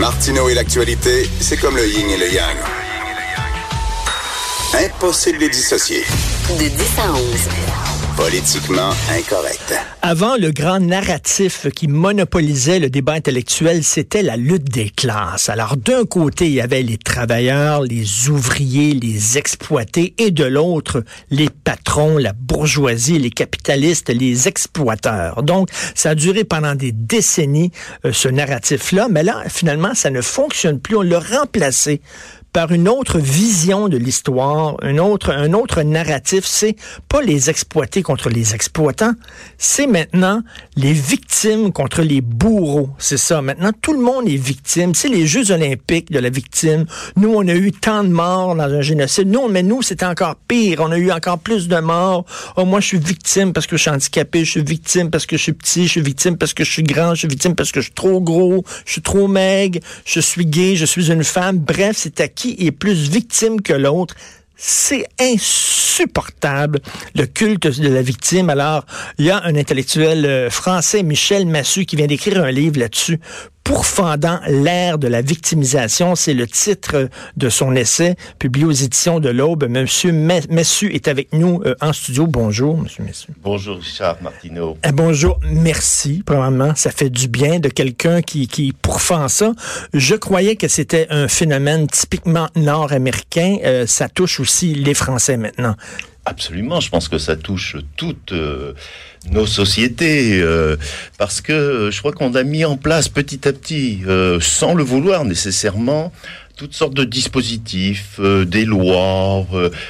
Martineau et l'actualité, c'est comme le yin et le yang. Impossible de les dissocier. De 10 à 11. Politiquement incorrect. Avant, le grand narratif qui monopolisait le débat intellectuel, c'était la lutte des classes. Alors, d'un côté, il y avait les travailleurs, les ouvriers, les exploités, et de l'autre, les patrons, la bourgeoisie, les capitalistes, les exploiteurs. Donc, ça a duré pendant des décennies, euh, ce narratif-là, mais là, finalement, ça ne fonctionne plus. On l'a remplacé par une autre vision de l'histoire, un autre, un autre narratif. C'est pas les exploités contre les exploitants, c'est maintenant les victimes contre les bourreaux. C'est ça. Maintenant, tout le monde est victime. C'est les Jeux olympiques de la victime. Nous, on a eu tant de morts dans un génocide. Nous, mais nous, c'était encore pire. On a eu encore plus de morts. Oh, moi, je suis victime parce que je suis handicapé. Je suis victime parce que je suis petit. Je suis victime parce que je suis grand. Je suis victime parce que je suis trop gros. Je suis trop maigre. Je suis gay. Je suis une femme. Bref, c'est à qui est plus victime que l'autre. C'est insupportable, le culte de la victime. Alors, il y a un intellectuel euh, français, Michel Massu, qui vient d'écrire un livre là-dessus pourfendant l'ère de la victimisation. C'est le titre de son essai publié aux éditions de l'Aube. Monsieur Messu est avec nous euh, en studio. Bonjour, Monsieur Messu. Bonjour, Richard Martineau. Eh, bonjour. Merci, probablement. Ça fait du bien de quelqu'un qui, qui pourfend ça. Je croyais que c'était un phénomène typiquement nord-américain. Euh, ça touche aussi les Français maintenant. Absolument, je pense que ça touche toutes euh, nos sociétés, euh, parce que je crois qu'on a mis en place petit à petit, euh, sans le vouloir nécessairement, toutes sortes de dispositifs, des lois,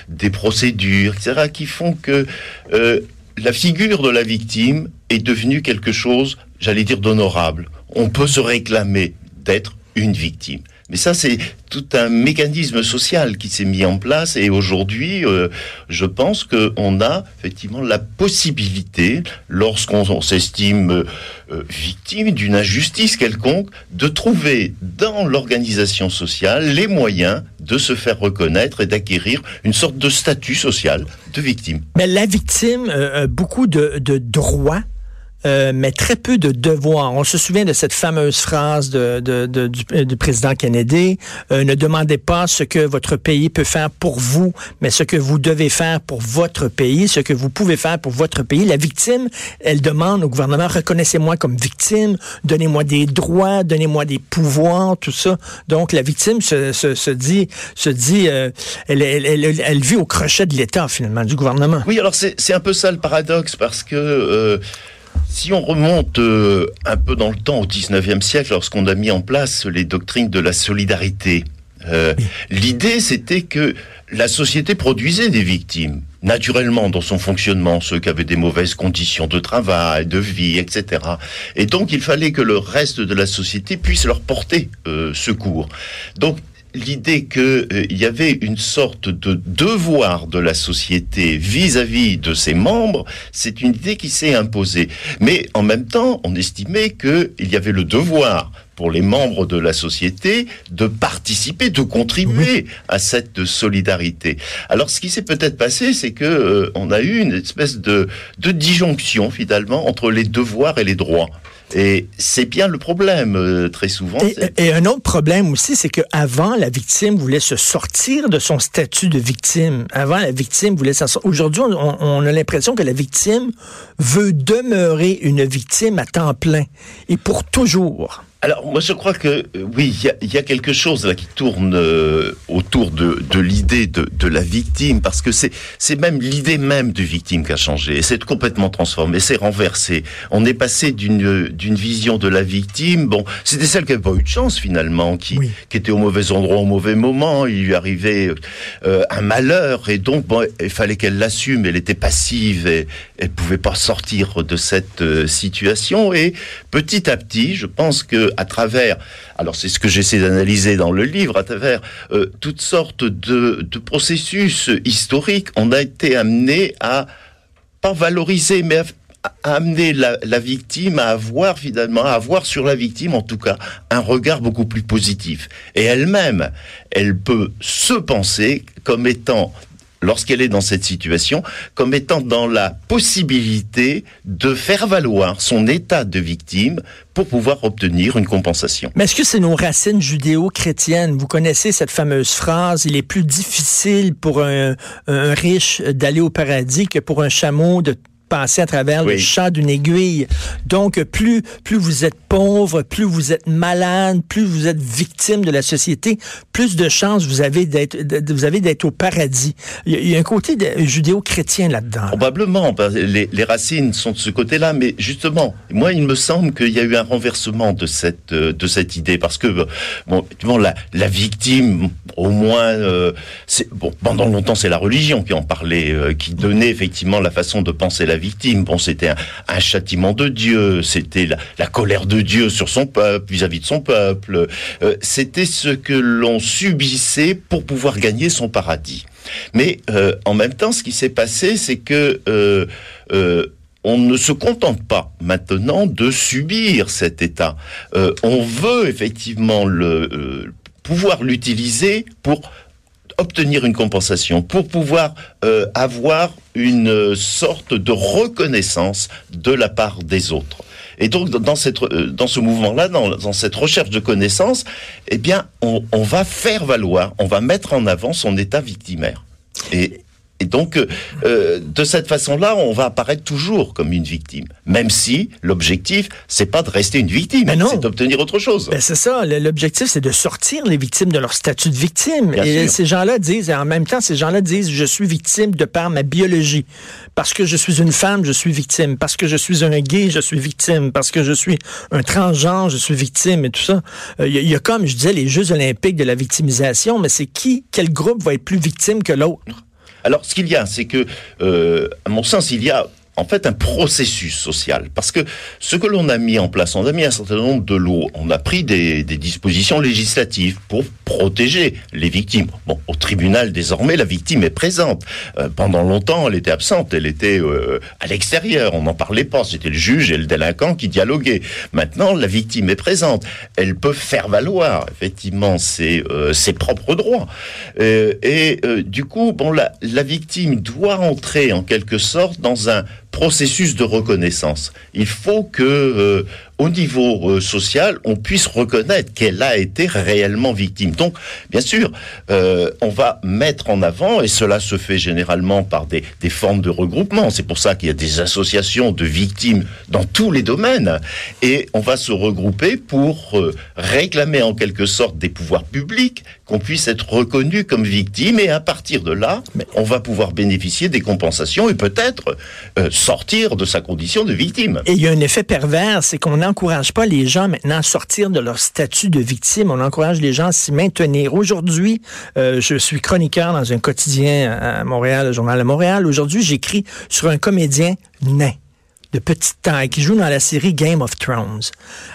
des procédures, etc., qui font que la figure de la victime est devenue quelque chose, j'allais dire, d'honorable. On peut se réclamer d'être une victime. Mais ça, c'est tout un mécanisme social qui s'est mis en place et aujourd'hui, euh, je pense qu'on a effectivement la possibilité, lorsqu'on s'estime euh, victime d'une injustice quelconque, de trouver dans l'organisation sociale les moyens de se faire reconnaître et d'acquérir une sorte de statut social de victime. Mais la victime euh, beaucoup de droits euh, mais très peu de devoirs. On se souvient de cette fameuse phrase de, de, de du, euh, du, président Kennedy, euh, ne demandez pas ce que votre pays peut faire pour vous, mais ce que vous devez faire pour votre pays, ce que vous pouvez faire pour votre pays. La victime, elle demande au gouvernement, reconnaissez-moi comme victime, donnez-moi des droits, donnez-moi des pouvoirs, tout ça. Donc la victime se, se, se dit, se dit elle, elle, elle, elle, vit au crochet de l'État, finalement, du gouvernement. Oui, alors c'est un peu ça le paradoxe, parce que... Si on remonte euh, un peu dans le temps, au 19e siècle, lorsqu'on a mis en place les doctrines de la solidarité, euh, l'idée c'était que la société produisait des victimes, naturellement dans son fonctionnement, ceux qui avaient des mauvaises conditions de travail, de vie, etc. Et donc il fallait que le reste de la société puisse leur porter euh, secours. Donc l'idée qu'il euh, y avait une sorte de devoir de la société vis-à-vis de ses membres, c'est une idée qui s'est imposée. Mais en même temps, on estimait qu'il y avait le devoir pour les membres de la société de participer, de contribuer à cette solidarité. Alors, ce qui s'est peut-être passé, c'est que euh, on a eu une espèce de, de disjonction finalement entre les devoirs et les droits. Et c'est bien le problème euh, très souvent. Et, un autre problème aussi, c'est que avant la victime voulait se sortir de son statut de victime. Avant la victime voulait s'en sortir. Aujourd'hui, on, on, a l'impression que la victime veut demeurer une victime à temps plein et pour toujours. Alors moi je crois que euh, oui, il y, a, quelque chose là qui tourne euh, autour de, de l'idée de, de, la victime, parce que c'est c'est même l'idée même de victime qui a changé, et c'est complètement transformé, c'est renversé. On est passé d'une d'une vision de la victime, bon, c'était celle qui n'avait pas eu de chance finalement, qui qui était au mauvais endroit au mauvais moment, il lui arrivait euh, un malheur, et donc bon, il fallait qu'elle l'assume, elle était passive, et elle pouvait pas sortir de cette situation, et petit à petit, je pense que à travers, alors c'est ce que j'essaie d'analyser dans le livre, à travers euh, toutes sortes de, processus historiques, on a été amené à pas valoriser, mais à, amener la, la, victime à avoir finalement, à avoir sur la victime en tout cas un regard beaucoup plus positif. Et elle-même, elle peut se penser comme étant lorsqu'elle est dans cette situation, comme étant dans la possibilité de faire valoir son état de victime pour pouvoir obtenir une compensation. Mais est-ce que c'est nos racines judéo-chrétiennes? Vous connaissez cette fameuse phrase, il est plus difficile pour un, un riche d'aller au paradis que pour un chameau de passer à travers le chat d'une aiguille. Donc, plus, plus vous êtes pauvre, plus vous êtes malade, plus vous êtes victime de la société, plus de chances vous avez d'être, vous avez d'être au paradis. Il y, a, un côté judéo-chrétien là-dedans. Probablement. Les, les, racines sont de ce côté-là, mais justement, moi, il me semble qu'il y a eu un renversement de cette, de cette idée parce que, bon, la, la victime, au moins, euh, bon, pendant longtemps, c'est la religion qui en parlait, euh, qui donnait effectivement la façon de penser la victime. Bon, c'était un, châtiment de Dieu, c'était la, colère de Dieu sur son peuple, vis-à-vis de son peuple. Euh, c'était ce que l'on subissait pour pouvoir gagner son paradis. Mais euh, en même temps, ce qui s'est passé, c'est que euh, on ne se contente pas maintenant de subir cet état. on veut effectivement le pouvoir l'utiliser pour obtenir une compensation, pour pouvoir avoir une sorte de reconnaissance de la part des autres. Et donc dans cette euh, dans ce mouvement-là, dans, dans, cette recherche de connaissance, eh bien, on, on, va faire valoir, on va mettre en avant son état victimaire. Et et donc, euh, euh, de cette façon-là, on va apparaître toujours comme une victime, même si l'objectif, c'est pas de rester une victime, c'est d'obtenir autre chose. Ben c'est ça. L'objectif, c'est de sortir les victimes de leur statut de victime. et ces gens-là disent, et en même temps, ces gens-là disent, je suis victime de par ma biologie, parce que je suis une femme, je suis victime, parce que je suis un gay, je suis victime, parce que je suis un transgenre, je suis victime, et tout ça. Il euh, y, y, a comme, je disais, les Jeux olympiques de la victimisation, mais c'est qui, quel groupe va être plus victime que l'autre? Alors, ce qu'il y a, c'est que, euh, à mon sens, il y a en fait un processus social. Parce que ce que l'on a mis en place, on a mis un certain nombre de lois, on a pris des, dispositions législatives pour protéger les victimes. Bon, au tribunal, désormais, la victime est présente. Euh, pendant longtemps, elle était absente, elle était euh, à l'extérieur, on n'en parlait pas, c'était le juge et le délinquant qui dialoguaient. Maintenant, la victime est présente, elle peut faire valoir, effectivement, ses, euh, ses propres droits. et du coup, bon, la victime doit entrer, en quelque sorte, dans un processus de reconnaissance. Il faut que euh, au niveau euh, social, on puisse reconnaître qu'elle a été réellement victime. Donc, bien sûr, euh, on va mettre en avant, et cela se fait généralement par des, des formes de regroupement. C'est pour ça qu'il y a des associations de victimes dans tous les domaines, et on va se regrouper pour euh, réclamer en quelque sorte des pouvoirs publics qu'on puisse être reconnu comme victime, et à partir de là, on va pouvoir bénéficier des compensations et peut-être sortir de sa condition de victime. Et il y a un effet pervers, c'est qu'on a n'encourage pas les gens maintenant à sortir de leur statut de victime. On encourage les gens à s'y maintenir. Aujourd'hui, euh, je suis chroniqueur dans un quotidien à Montréal, le Journal de Montréal. Aujourd'hui, j'écris sur un comédien nain de petite taille qui joue dans la série Game of Thrones.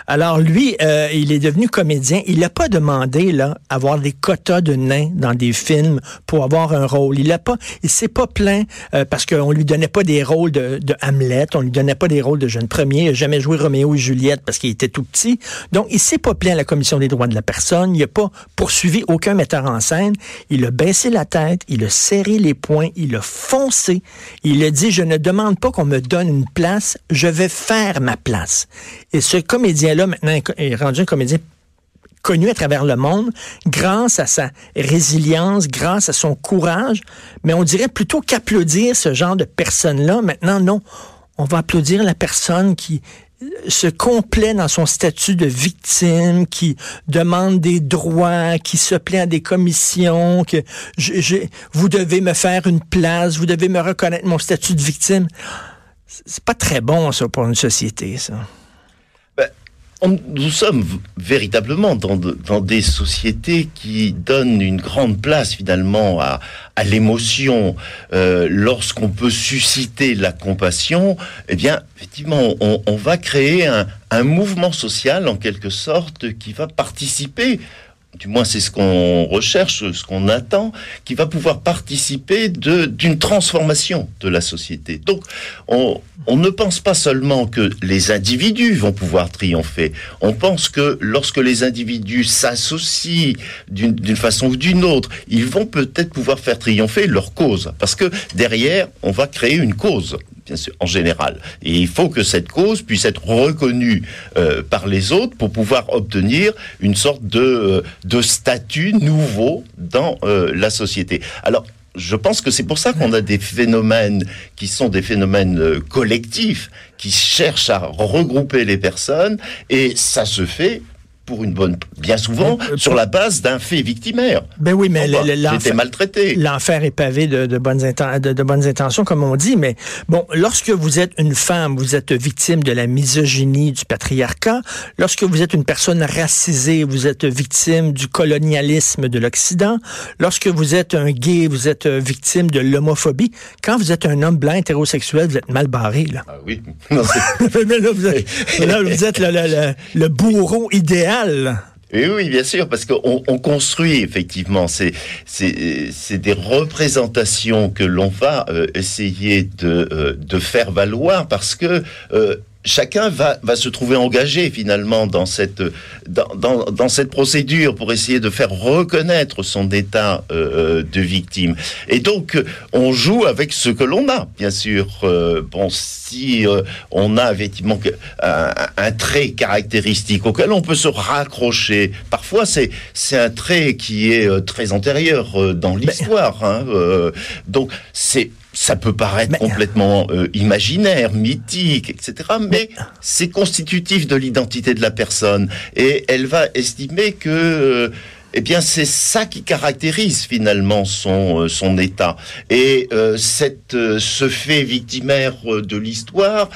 Alors lui, euh, il est devenu comédien. Il n'a pas demandé là avoir des quotas de nains dans des films pour avoir un rôle. Il a pas, il s'est pas plaint euh, parce qu'on lui donnait pas des rôles de, de, Hamlet, on lui donnait pas des rôles de jeune premier. Il n'a jamais joué Roméo et Juliette parce qu'il était tout petit. Donc il s'est pas plaint à la commission des droits de la personne. Il n'a pas poursuivi aucun metteur en scène. Il a baissé la tête, il a serré les poings, il a foncé. Il a dit je ne demande pas qu'on me donne une place je vais faire ma place. Et ce comédien-là, maintenant, est rendu un comédien connu à travers le monde grâce à sa résilience, grâce à son courage. Mais on dirait plutôt qu'applaudir ce genre de personne-là. Maintenant, non. On va applaudir la personne qui se complaît dans son statut de victime, qui demande des droits, qui se plaint à des commissions, que vous devez me faire une place, vous devez me reconnaître mon statut de victime c'est pas très bon, ça, pour une société, ça. Ben, nous sommes véritablement dans, dans, des sociétés qui donnent une grande place finalement à, à l'émotion. Euh, Lorsqu'on peut susciter la compassion, eh bien, effectivement, on, on va créer un, un, mouvement social en quelque sorte qui va participer du moins c'est ce qu'on recherche, ce qu'on attend, qui va pouvoir participer d'une transformation de la société. Donc on, ne pense pas seulement que les individus vont pouvoir triompher, on pense que lorsque les individus s'associent d'une façon ou d'une autre, ils vont peut-être pouvoir faire triompher leur cause, parce que derrière, on va créer une cause bien sûr, en général. Et il faut que cette cause puisse être reconnue euh, par les autres pour pouvoir obtenir une sorte de, euh, de statut nouveau dans euh, la société. Alors, je pense que c'est pour ça qu'on a des phénomènes qui sont des phénomènes collectifs, qui cherchent à regrouper les personnes, et ça se fait pour une bonne, bien souvent, euh, sur la base d'un fait victimaire. Ben oui, mais maltraité. L'enfer est pavé de, de bonnes de, de, bonnes intentions, comme on dit. Mais bon, lorsque vous êtes une femme, vous êtes victime de la misogynie, du patriarcat. Lorsque vous êtes une personne racisée, vous êtes victime du colonialisme de l'Occident. Lorsque vous êtes un gay, vous êtes victime de l'homophobie. Quand vous êtes un homme blanc hétérosexuel, vous êtes mal barré là. Ah oui. mais là, vous êtes, là, vous êtes le, le, le bourreau idéal oui, bien sûr, parce qu'on on construit effectivement, c'est c'est des représentations que l'on va euh, essayer de, euh, de faire valoir parce que euh, chacun va, va se trouver engagé finalement dans cette, dans, dans, dans cette procédure pour essayer de faire reconnaître son état euh, de victime. Et donc, on joue avec ce que l'on a, bien sûr. Euh, bon, si euh, on a effectivement un, un, trait caractéristique auquel on peut se raccrocher, parfois c'est c'est un trait qui est très antérieur dans l'histoire. Hein, donc, c'est ça peut paraître complètement euh, imaginaire, mythique, etc. Mais, c'est constitutif de l'identité de la personne. Et elle va estimer que... Euh, eh bien, c'est ça qui caractérise finalement son euh, son état. Et cette ce fait victimaire de l'histoire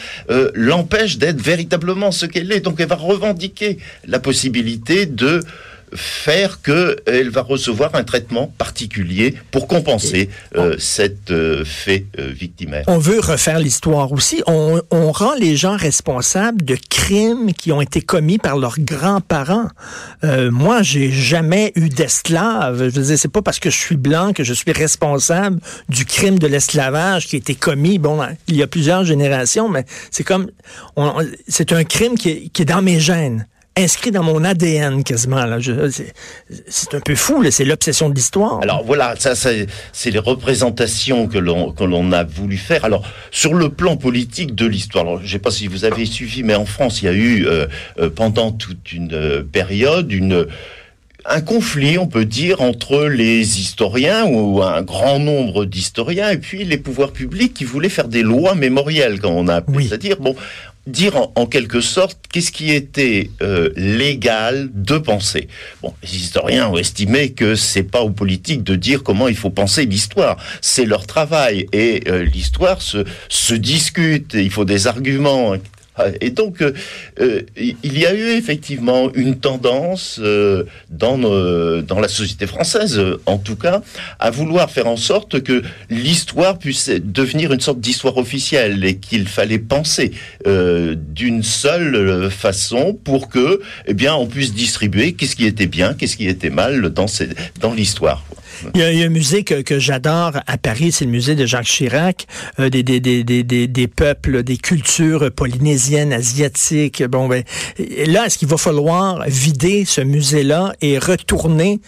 l'empêche d'être véritablement ce qu'elle est. Donc, elle va revendiquer la possibilité de faire qu'elle va recevoir un traitement particulier pour compenser euh, cet euh, fait euh, victimaire. On veut refaire l'histoire aussi. On, on, rend les gens responsables de crimes qui ont été commis par leurs grands-parents. Euh, moi, j'ai jamais eu d'esclave. Je veux dire, c'est pas parce que je suis blanc que je suis responsable du crime de l'esclavage qui a été commis, bon, il y a plusieurs générations, mais c'est comme, c'est un crime qui est, qui est dans mes gènes inscrit dans mon ADN quasiment. Là. c'est, un peu fou, c'est l'obsession de l'histoire. Alors voilà, ça, c'est les représentations que l'on, que l'on a voulu faire. Alors sur le plan politique de l'histoire, alors, je ne sais pas si vous avez suivi, mais en France, il y a eu euh, euh, pendant toute une euh, période une un conflit, on peut dire, entre les historiens ou un grand nombre d'historiens et puis les pouvoirs publics qui voulaient faire des lois mémorielles, quand on a appelé. C'est-à-dire, bon, dire en, quelque sorte qu'est-ce qui était euh, légal de penser. Bon, les historiens ont estimé que c'est pas aux politiques de dire comment il faut penser l'histoire, c'est leur travail et euh, l'histoire se, se discute, il faut des arguments, et donc, euh, euh, il y a eu effectivement une tendance euh, dans, dans la société française, en tout cas, à vouloir faire en sorte que l'histoire puisse devenir une sorte d'histoire officielle et qu'il fallait penser d'une seule façon pour que, eh bien, on puisse distribuer qu'est-ce qui était bien, qu'est-ce qui était mal dans l'histoire. Il y, a, un musée que, j'adore à Paris, c'est le musée de Jacques Chirac, euh, des, des, des, des, des, peuples, des cultures polynésiennes, asiatiques. Bon, ben, là, est-ce qu'il va falloir vider ce musée-là et retourner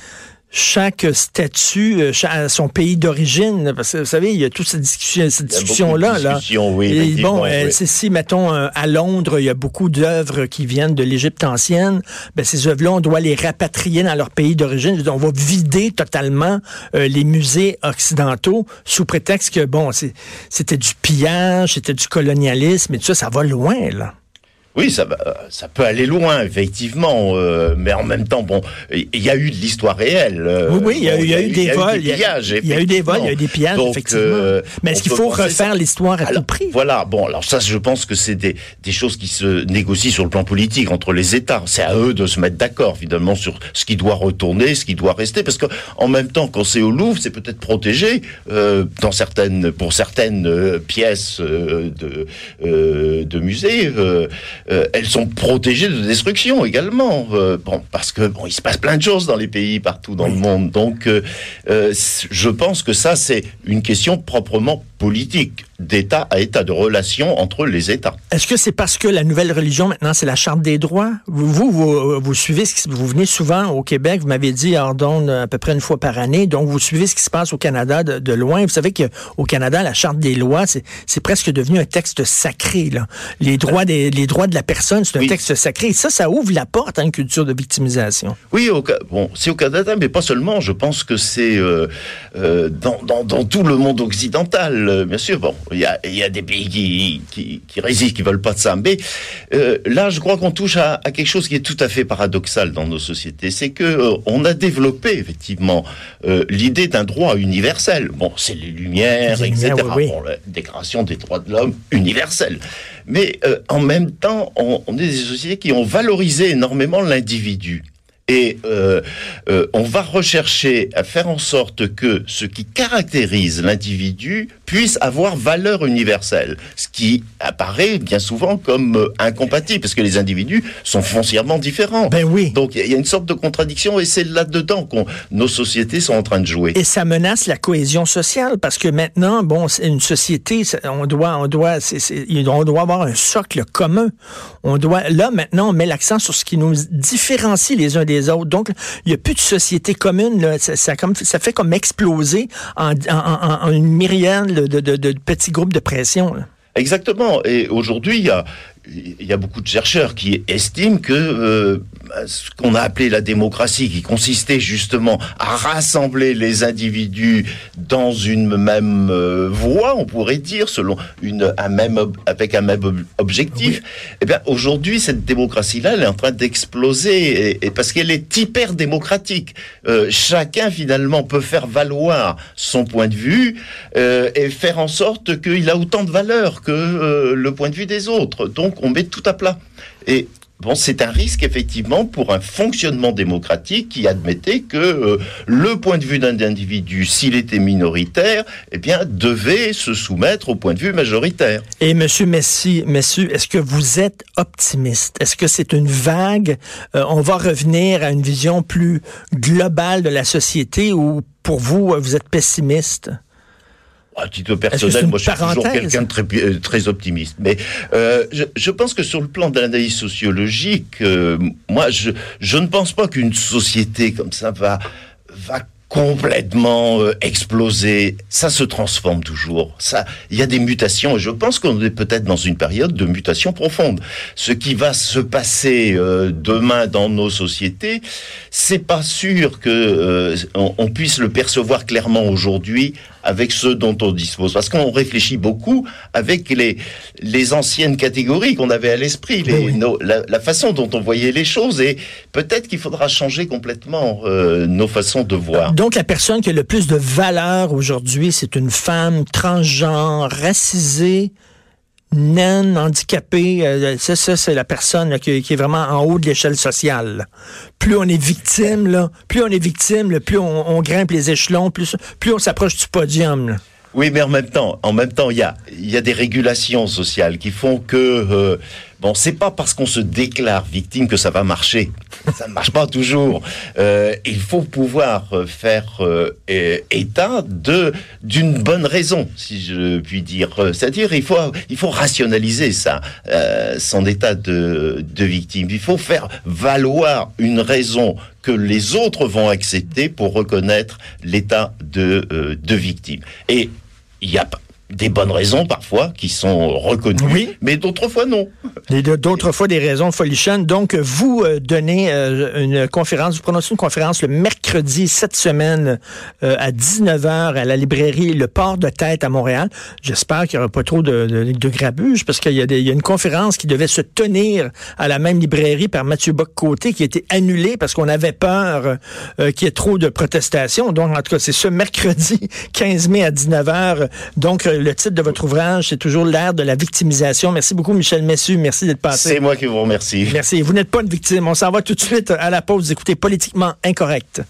chaque statut euh, à son pays d'origine parce que vous savez il y a toute cette discussion cette discussion là. là oui, bon euh, si mettons euh, à Londres il y a beaucoup d'œuvres qui viennent de l'Égypte ancienne ben ces œuvres là on doit les rapatrier dans leur pays d'origine. On va vider totalement les musées occidentaux sous prétexte que bon c'était du pillage c'était du colonialisme et tout ça ça va loin là oui, ça, ça peut aller loin, effectivement, euh, mais en même temps, bon, il y a eu de l'histoire réelle. Euh, oui, oui, il y, a, eu des vols, il y, a eu des vols, il y a eu des pillages, effectivement. Euh, mais est-ce qu'il faut refaire l'histoire à tout prix? Voilà, bon, alors ça, je pense que c'est des, des choses qui se négocient sur le plan politique entre les États. C'est à eux de se mettre d'accord, finalement, sur ce qui doit retourner, ce qui doit rester, parce que en même temps, quand c'est au Louvre, c'est peut-être protégé dans certaines, pour certaines pièces de de musées. Elles sont protégées de destruction également. bon, parce que bon, il se passe plein de choses dans les pays partout dans le monde. Donc, je pense que ça, c'est une question proprement politique d'État à État, de relations entre les États. Est-ce que c'est parce que la nouvelle religion maintenant, c'est la Charte des droits? Vous, vous, vous, suivez, ce qui, vous venez souvent au Québec, vous m'avez dit Ordonne à peu près une fois par année, donc vous suivez ce qui se passe au Canada de, loin. Vous savez qu'au Canada, la Charte des lois, c'est presque devenu un texte sacré. Là. Les, droits des, les droits de la personne, c'est un texte sacré. ça, ça ouvre la porte à une culture de victimisation. Oui, au, bon, c'est au Canada, mais pas seulement. Je pense que c'est euh, euh, dans, dans, dans tout le monde occidental bien sûr, bon, il y a, y a, des pays qui, qui, qui, résistent, qui veulent pas de ça. Mais euh, là, je crois qu'on touche à, à, quelque chose qui est tout à fait paradoxal dans nos sociétés. C'est que euh, on a développé effectivement euh, l'idée d'un droit universel. Bon, c'est les Lumières, etc. Bon, la Déclaration des droits de l'homme universelle. Mais en même temps, on, on est des sociétés qui ont valorisé énormément l'individu. Et euh, euh, on va rechercher à faire en sorte que ce qui caractérise l'individu puisse avoir valeur universelle, ce qui apparaît bien souvent comme euh, incompatible, parce que les individus sont foncièrement différents. Ben oui. Donc il y a une sorte de contradiction, et c'est là-dedans que nos sociétés sont en train de jouer. Et ça menace la cohésion sociale, parce que maintenant, bon, une société, on doit, on doit, on doit avoir un socle commun. On doit, là maintenant, on met l'accent sur ce qui nous différencie les uns des autres. Donc, il n'y a plus de société commune. Ça, comme, ça fait comme exploser en, une myriade de, petits groupes de pression. Exactement. Et aujourd'hui, il y a, il y a beaucoup de chercheurs qui estiment que euh, ce qu'on a appelé la démocratie, qui consistait justement à rassembler les individus dans une même euh, voie, on pourrait dire, selon une, un même avec un même objectif. Eh bien, aujourd'hui, cette démocratie-là, elle est en train d'exploser, et, parce qu'elle est hyper démocratique. Euh, chacun finalement peut faire valoir son point de vue euh, et faire en sorte qu'il a autant de valeur que le point de vue des autres. Donc, on met tout à plat. Et Bon, c'est un risque effectivement pour un fonctionnement démocratique qui admettait que euh, le point de vue d'un individu, s'il était minoritaire, eh bien, devait se soumettre au point de vue majoritaire. Et Monsieur Messi, Monsieur, est-ce que vous êtes optimiste? Est-ce que c'est une vague? Euh, On va revenir à une vision plus globale de la société ou pour vous, vous êtes pessimiste? À titre personnel, moi, je suis toujours quelqu'un de très, euh, très optimiste. Mais euh, je, je, pense que sur le plan de l'analyse sociologique, euh, moi, je, je ne pense pas qu'une société comme ça va va complètement euh, explosé. Ça se transforme toujours. Ça, il y a des mutations et je pense qu'on est peut-être dans une période de mutation profonde. Ce qui va se passer euh, demain dans nos sociétés, c'est pas sûr que euh, on, on, puisse le percevoir clairement aujourd'hui avec ceux dont on dispose. Parce qu'on réfléchit beaucoup avec les, les anciennes catégories qu'on avait à l'esprit, oui. la, la, façon dont on voyait les choses. Et peut-être qu'il faudra changer complètement euh, nos façons de voir. Donc la personne qui a le plus de valeur aujourd'hui, c'est une femme transgenre, racisée, naine, handicapée, euh, ça, c'est la personne qui, est vraiment en haut de l'échelle sociale. Plus on est victime, là, plus on est victime, plus on, grimpe les échelons, plus, on s'approche du podium. Oui, mais en même temps, en même temps, il y a, y a des régulations sociales qui font que euh, bon, c'est pas parce qu'on se déclare victime que ça va marcher. Ça ne marche pas toujours. Euh, il faut pouvoir faire euh, état de d'une bonne raison, si je puis dire. C'est-à-dire, il faut il faut rationaliser ça, euh, son état de de victime. Il faut faire valoir une raison que les autres vont accepter pour reconnaître l'état de, euh, de victime. Et il y a des bonnes raisons parfois qui sont reconnues, oui. mais d'autres fois non. D'autres fois des raisons folichonnes. Donc, vous euh, donnez euh, une conférence, vous prononcez une conférence le mercredi cette semaine euh, à 19h à la librairie Le Port de Tête à Montréal. J'espère qu'il n'y aura pas trop de, de, de grabuge parce qu'il y, y, a une conférence qui devait se tenir à la même librairie par Mathieu Bock-Côté qui a été annulée parce qu'on avait peur qu'il y ait trop de protestations. Donc, en tout cas, c'est ce mercredi 15 mai à 19h. Donc, le titre de votre ouvrage, c'est toujours l'ère de la victimisation. Merci beaucoup, Michel Messu. Merci d'être passé. C'est moi qui vous remercie. Merci. Vous n'êtes pas une victime. On s'en va tout de suite à la pause. Écoutez Politiquement Incorrect.